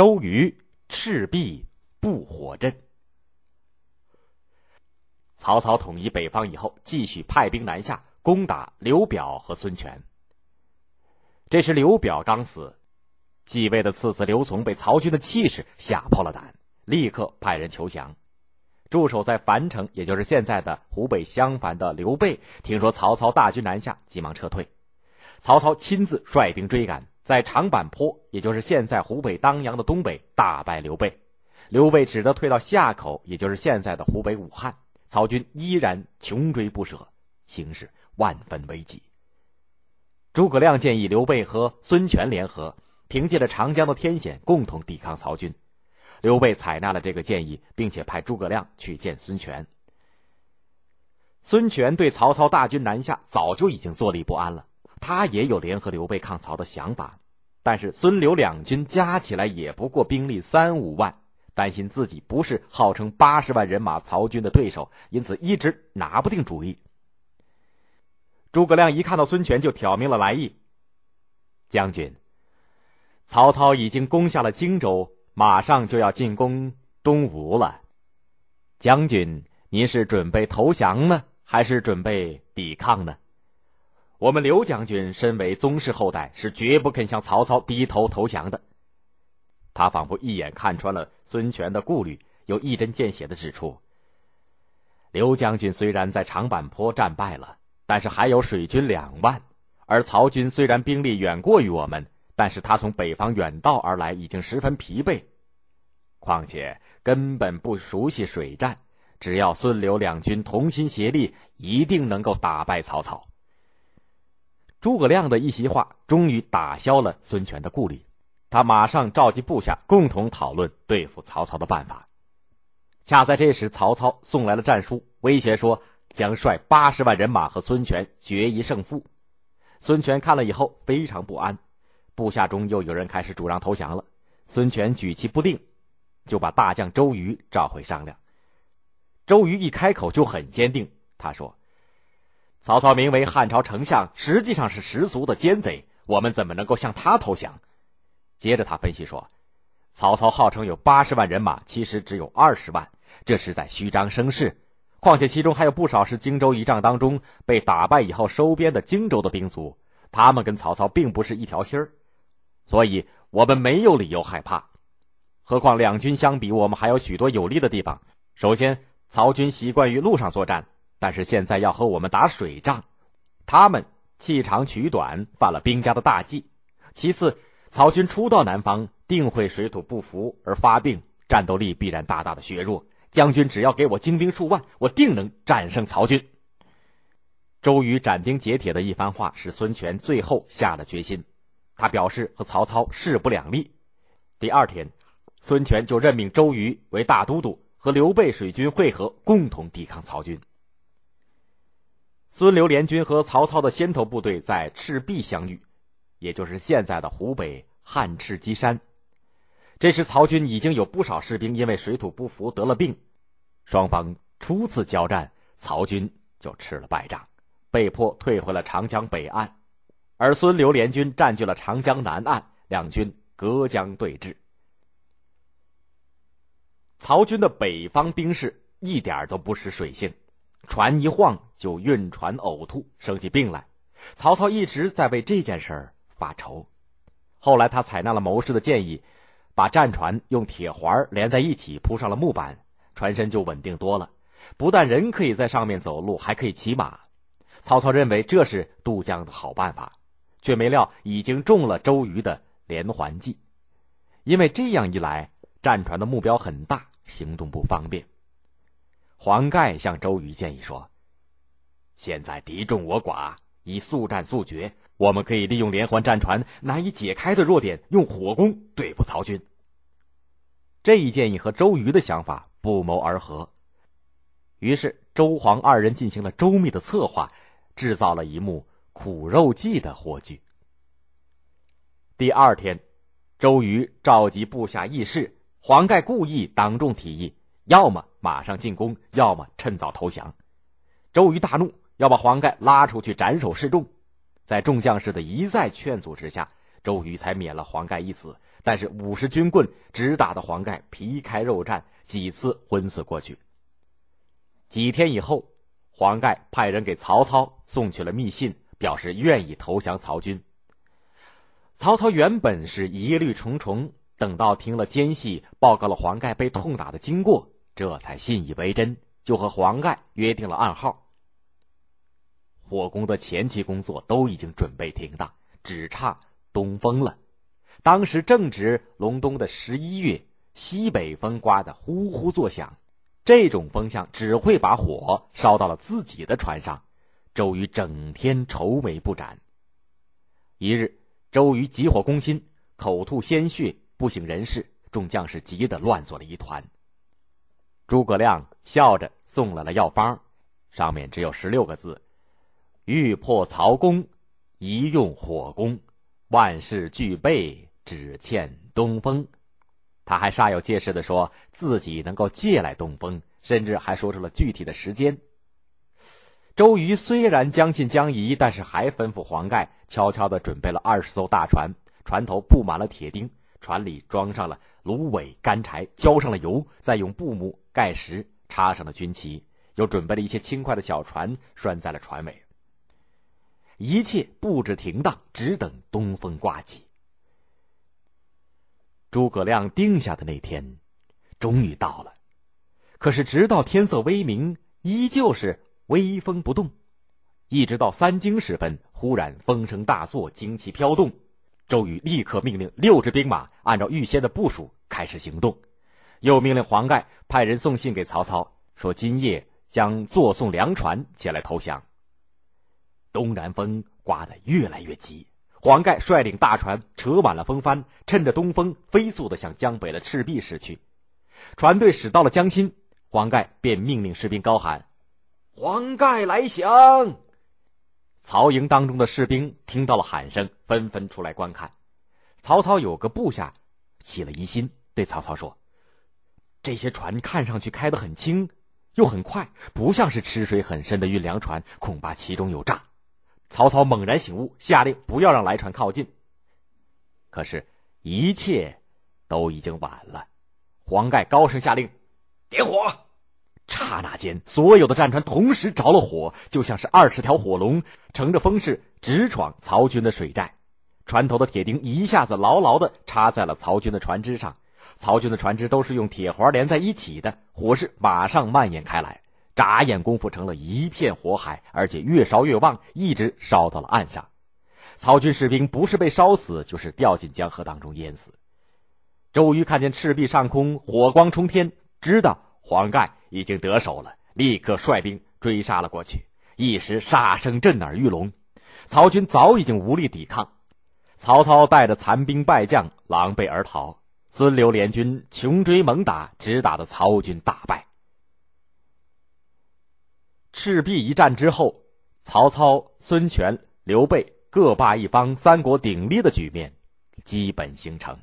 周瑜赤壁不火阵。曹操统一北方以后，继续派兵南下攻打刘表和孙权。这时刘表刚死，继位的次子刘琮被曹军的气势吓破了胆，立刻派人求降。驻守在樊城，也就是现在的湖北襄樊的刘备，听说曹操大军南下，急忙撤退。曹操亲自率兵追赶，在长坂坡，也就是现在湖北当阳的东北，大败刘备。刘备只得退到夏口，也就是现在的湖北武汉。曹军依然穷追不舍，形势万分危急。诸葛亮建议刘备和孙权联合，凭借着长江的天险，共同抵抗曹军。刘备采纳了这个建议，并且派诸葛亮去见孙权。孙权对曹操大军南下早就已经坐立不安了，他也有联合刘备抗曹的想法，但是孙刘两军加起来也不过兵力三五万。担心自己不是号称八十万人马曹军的对手，因此一直拿不定主意。诸葛亮一看到孙权，就挑明了来意：“将军，曹操已经攻下了荆州，马上就要进攻东吴了。将军，您是准备投降呢，还是准备抵抗呢？我们刘将军身为宗室后代，是绝不肯向曹操低头投降的。”他仿佛一眼看穿了孙权的顾虑，又一针见血的指出：“刘将军虽然在长坂坡战败了，但是还有水军两万；而曹军虽然兵力远过于我们，但是他从北方远道而来，已经十分疲惫。况且根本不熟悉水战，只要孙刘两军同心协力，一定能够打败曹操。”诸葛亮的一席话，终于打消了孙权的顾虑。他马上召集部下共同讨论对付曹操的办法。恰在这时，曹操送来了战书，威胁说将率八十万人马和孙权决一胜负。孙权看了以后非常不安，部下中又有人开始主张投降了。孙权举棋不定，就把大将周瑜召回商量。周瑜一开口就很坚定，他说：“曹操名为汉朝丞相，实际上是十足的奸贼，我们怎么能够向他投降？”接着他分析说，曹操号称有八十万人马，其实只有二十万，这是在虚张声势。况且其中还有不少是荆州一仗当中被打败以后收编的荆州的兵卒，他们跟曹操并不是一条心儿，所以我们没有理由害怕。何况两军相比，我们还有许多有利的地方。首先，曹军习惯于路上作战，但是现在要和我们打水仗，他们弃长取短，犯了兵家的大忌。其次，曹军初到南方，定会水土不服而发病，战斗力必然大大的削弱。将军只要给我精兵数万，我定能战胜曹军。周瑜斩钉截铁的一番话，使孙权最后下了决心。他表示和曹操势不两立。第二天，孙权就任命周瑜为大都督，和刘备水军会合，共同抵抗曹军。孙刘联军和曹操的先头部队在赤壁相遇。也就是现在的湖北汉赤基山，这时曹军已经有不少士兵因为水土不服得了病，双方初次交战，曹军就吃了败仗，被迫退回了长江北岸，而孙刘联军占据了长江南岸，两军隔江对峙。曹军的北方兵士一点都不识水性，船一晃就晕船呕吐，生起病来。曹操一直在为这件事儿。发愁，后来他采纳了谋士的建议，把战船用铁环连在一起，铺上了木板，船身就稳定多了。不但人可以在上面走路，还可以骑马。曹操认为这是渡江的好办法，却没料已经中了周瑜的连环计。因为这样一来，战船的目标很大，行动不方便。黄盖向周瑜建议说：“现在敌众我寡，以速战速决。”我们可以利用连环战船难以解开的弱点，用火攻对付曹军。这一建议和周瑜的想法不谋而合，于是周黄二人进行了周密的策划，制造了一幕苦肉计的火炬。第二天，周瑜召集部下议事，黄盖故意当众提议，要么马上进攻，要么趁早投降。周瑜大怒，要把黄盖拉出去斩首示众。在众将士的一再劝阻之下，周瑜才免了黄盖一死，但是五十军棍直打的黄盖皮开肉绽，几次昏死过去。几天以后，黄盖派人给曹操送去了密信，表示愿意投降曹军。曹操原本是疑虑重重，等到听了奸细报告了黄盖被痛打的经过，这才信以为真，就和黄盖约定了暗号。火攻的前期工作都已经准备停当，只差东风了。当时正值隆冬的十一月，西北风刮得呼呼作响，这种风向只会把火烧到了自己的船上。周瑜整天愁眉不展。一日。周瑜急火攻心，口吐鲜血，不省人事，众将士急得乱作了一团。诸葛亮笑着送来了药方，上面只有十六个字：“欲破曹公，宜用火攻，万事俱备，只欠东风。”他还煞有介事的说自己能够借来东风，甚至还说出了具体的时间。周瑜虽然将信将疑，但是还吩咐黄盖悄悄的准备了二十艘大船，船头布满了铁钉，船里装上了芦苇、干柴，浇上了油，再用布幕盖实，插上了军旗，又准备了一些轻快的小船拴在了船尾。一切布置停当，只等东风刮起。诸葛亮定下的那天，终于到了，可是直到天色微明，依旧是。微风不动，一直到三更时分，忽然风声大作，旌旗飘动。周瑜立刻命令六支兵马按照预先的部署开始行动，又命令黄盖派人送信给曹操，说今夜将坐送粮船前来投降。东南风刮得越来越急，黄盖率领大船扯满了风帆，趁着东风飞速的向江北的赤壁驶去。船队驶到了江心，黄盖便命令士兵高喊。黄盖来降！曹营当中的士兵听到了喊声，纷纷出来观看。曹操有个部下起了疑心，对曹操说：“这些船看上去开得很轻，又很快，不像是吃水很深的运粮船，恐怕其中有诈。”曹操猛然醒悟，下令不要让来船靠近。可是，一切都已经晚了。黄盖高声下令：“点火！”刹那间，所有的战船同时着了火，就像是二十条火龙乘着风势直闯曹军的水寨。船头的铁钉一下子牢牢的插在了曹军的船只上，曹军的船只都是用铁环连在一起的，火势马上蔓延开来，眨眼功夫成了一片火海，而且越烧越旺，一直烧到了岸上。曹军士兵不是被烧死，就是掉进江河当中淹死。周瑜看见赤壁上空火光冲天，知道黄盖。已经得手了，立刻率兵追杀了过去。一时杀声震耳欲聋，曹军早已经无力抵抗。曹操带着残兵败将狼狈而逃，孙刘联军穷追猛打，直打的曹军大败。赤壁一战之后，曹操、孙权、刘备各霸一方，三国鼎立的局面基本形成。